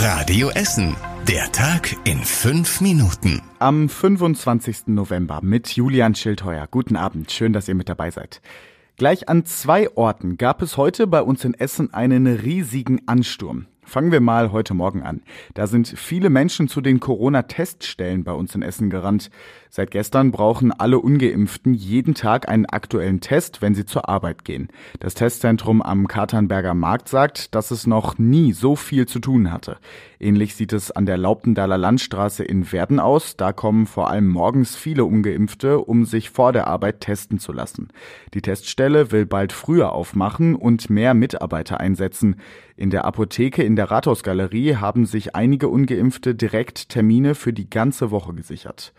Radio Essen. Der Tag in fünf Minuten. Am 25. November mit Julian Schildheuer. Guten Abend, schön, dass ihr mit dabei seid. Gleich an zwei Orten gab es heute bei uns in Essen einen riesigen Ansturm. Fangen wir mal heute Morgen an. Da sind viele Menschen zu den Corona-Teststellen bei uns in Essen gerannt. Seit gestern brauchen alle Ungeimpften jeden Tag einen aktuellen Test, wenn sie zur Arbeit gehen. Das Testzentrum am Katernberger Markt sagt, dass es noch nie so viel zu tun hatte. Ähnlich sieht es an der Lauptendaler Landstraße in Werden aus. Da kommen vor allem morgens viele Ungeimpfte, um sich vor der Arbeit testen zu lassen. Die Teststelle will bald früher aufmachen und mehr Mitarbeiter einsetzen. In der Apotheke in der Rathausgalerie haben sich einige Ungeimpfte direkt Termine für die ganze Woche gesichert.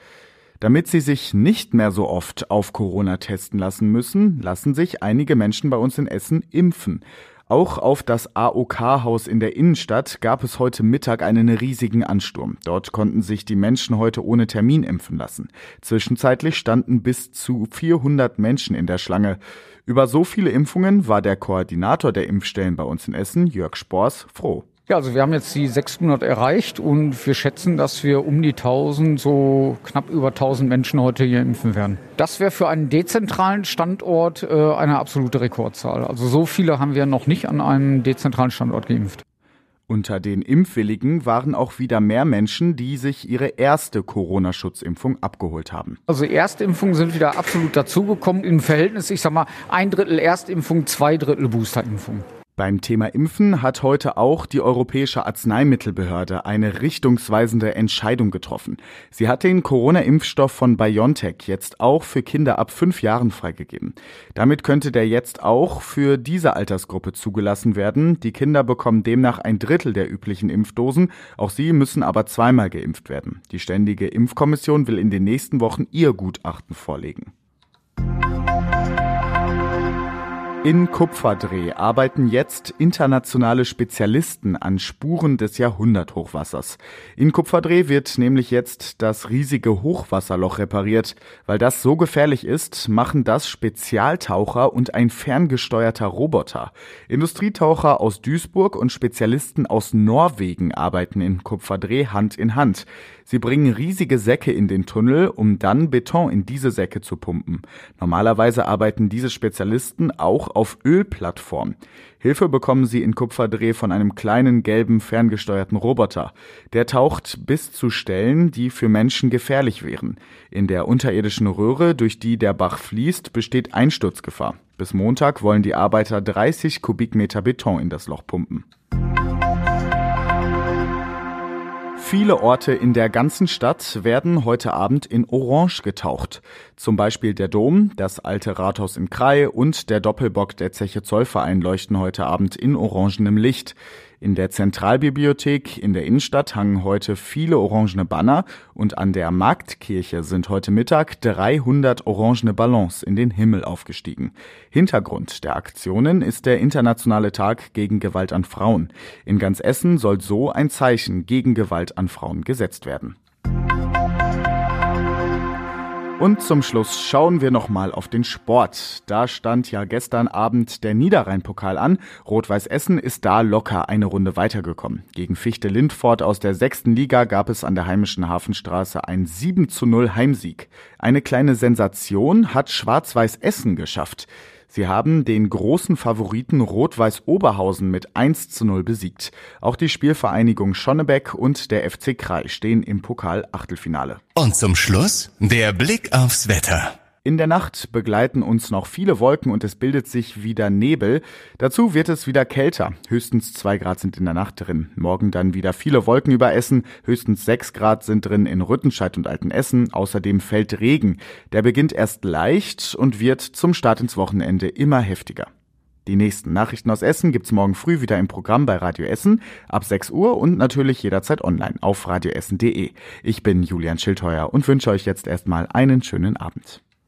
Damit sie sich nicht mehr so oft auf Corona testen lassen müssen, lassen sich einige Menschen bei uns in Essen impfen. Auch auf das AOK-Haus in der Innenstadt gab es heute Mittag einen riesigen Ansturm. Dort konnten sich die Menschen heute ohne Termin impfen lassen. Zwischenzeitlich standen bis zu 400 Menschen in der Schlange. Über so viele Impfungen war der Koordinator der Impfstellen bei uns in Essen, Jörg Spors, froh. Ja, also wir haben jetzt die 600 erreicht und wir schätzen, dass wir um die 1000, so knapp über 1000 Menschen heute hier impfen werden. Das wäre für einen dezentralen Standort äh, eine absolute Rekordzahl. Also so viele haben wir noch nicht an einem dezentralen Standort geimpft. Unter den Impfwilligen waren auch wieder mehr Menschen, die sich ihre erste Corona-Schutzimpfung abgeholt haben. Also Erstimpfungen sind wieder absolut dazugekommen. Im Verhältnis, ich sag mal, ein Drittel Erstimpfung, zwei Drittel Boosterimpfung. Beim Thema Impfen hat heute auch die Europäische Arzneimittelbehörde eine richtungsweisende Entscheidung getroffen. Sie hat den Corona-Impfstoff von BioNTech jetzt auch für Kinder ab fünf Jahren freigegeben. Damit könnte der jetzt auch für diese Altersgruppe zugelassen werden. Die Kinder bekommen demnach ein Drittel der üblichen Impfdosen. Auch sie müssen aber zweimal geimpft werden. Die Ständige Impfkommission will in den nächsten Wochen ihr Gutachten vorlegen. In Kupferdreh arbeiten jetzt internationale Spezialisten an Spuren des Jahrhunderthochwassers. In Kupferdreh wird nämlich jetzt das riesige Hochwasserloch repariert. Weil das so gefährlich ist, machen das Spezialtaucher und ein ferngesteuerter Roboter. Industrietaucher aus Duisburg und Spezialisten aus Norwegen arbeiten in Kupferdreh Hand in Hand. Sie bringen riesige Säcke in den Tunnel, um dann Beton in diese Säcke zu pumpen. Normalerweise arbeiten diese Spezialisten auch auf Ölplattformen. Hilfe bekommen sie in Kupferdreh von einem kleinen gelben ferngesteuerten Roboter. Der taucht bis zu Stellen, die für Menschen gefährlich wären. In der unterirdischen Röhre, durch die der Bach fließt, besteht Einsturzgefahr. Bis Montag wollen die Arbeiter 30 Kubikmeter Beton in das Loch pumpen. Viele Orte in der ganzen Stadt werden heute Abend in Orange getaucht. Zum Beispiel der Dom, das alte Rathaus in Krai und der Doppelbock der Zeche Zollverein leuchten heute Abend in orangenem Licht. In der Zentralbibliothek in der Innenstadt hangen heute viele orangene Banner und an der Marktkirche sind heute Mittag 300 orangene Ballons in den Himmel aufgestiegen. Hintergrund der Aktionen ist der Internationale Tag gegen Gewalt an Frauen. In ganz Essen soll so ein Zeichen gegen Gewalt an Frauen gesetzt werden. Und zum Schluss schauen wir nochmal auf den Sport. Da stand ja gestern Abend der Niederrhein-Pokal an. Rot-Weiß Essen ist da locker eine Runde weitergekommen. Gegen Fichte Lindfort aus der sechsten Liga gab es an der heimischen Hafenstraße ein 7 zu 0 Heimsieg. Eine kleine Sensation hat Schwarz-Weiß Essen geschafft. Sie haben den großen Favoriten Rot-Weiß Oberhausen mit 1 zu 0 besiegt. Auch die Spielvereinigung Schonnebeck und der FC Krai stehen im Pokal-Achtelfinale. Und zum Schluss der Blick aufs Wetter. In der Nacht begleiten uns noch viele Wolken und es bildet sich wieder Nebel. Dazu wird es wieder kälter. Höchstens zwei Grad sind in der Nacht drin. Morgen dann wieder viele Wolken über Essen. Höchstens sechs Grad sind drin in Rüttenscheid und Altenessen. Außerdem fällt Regen. Der beginnt erst leicht und wird zum Start ins Wochenende immer heftiger. Die nächsten Nachrichten aus Essen gibt's morgen früh wieder im Programm bei Radio Essen ab 6 Uhr und natürlich jederzeit online auf radioessen.de. Ich bin Julian Schildheuer und wünsche euch jetzt erstmal einen schönen Abend.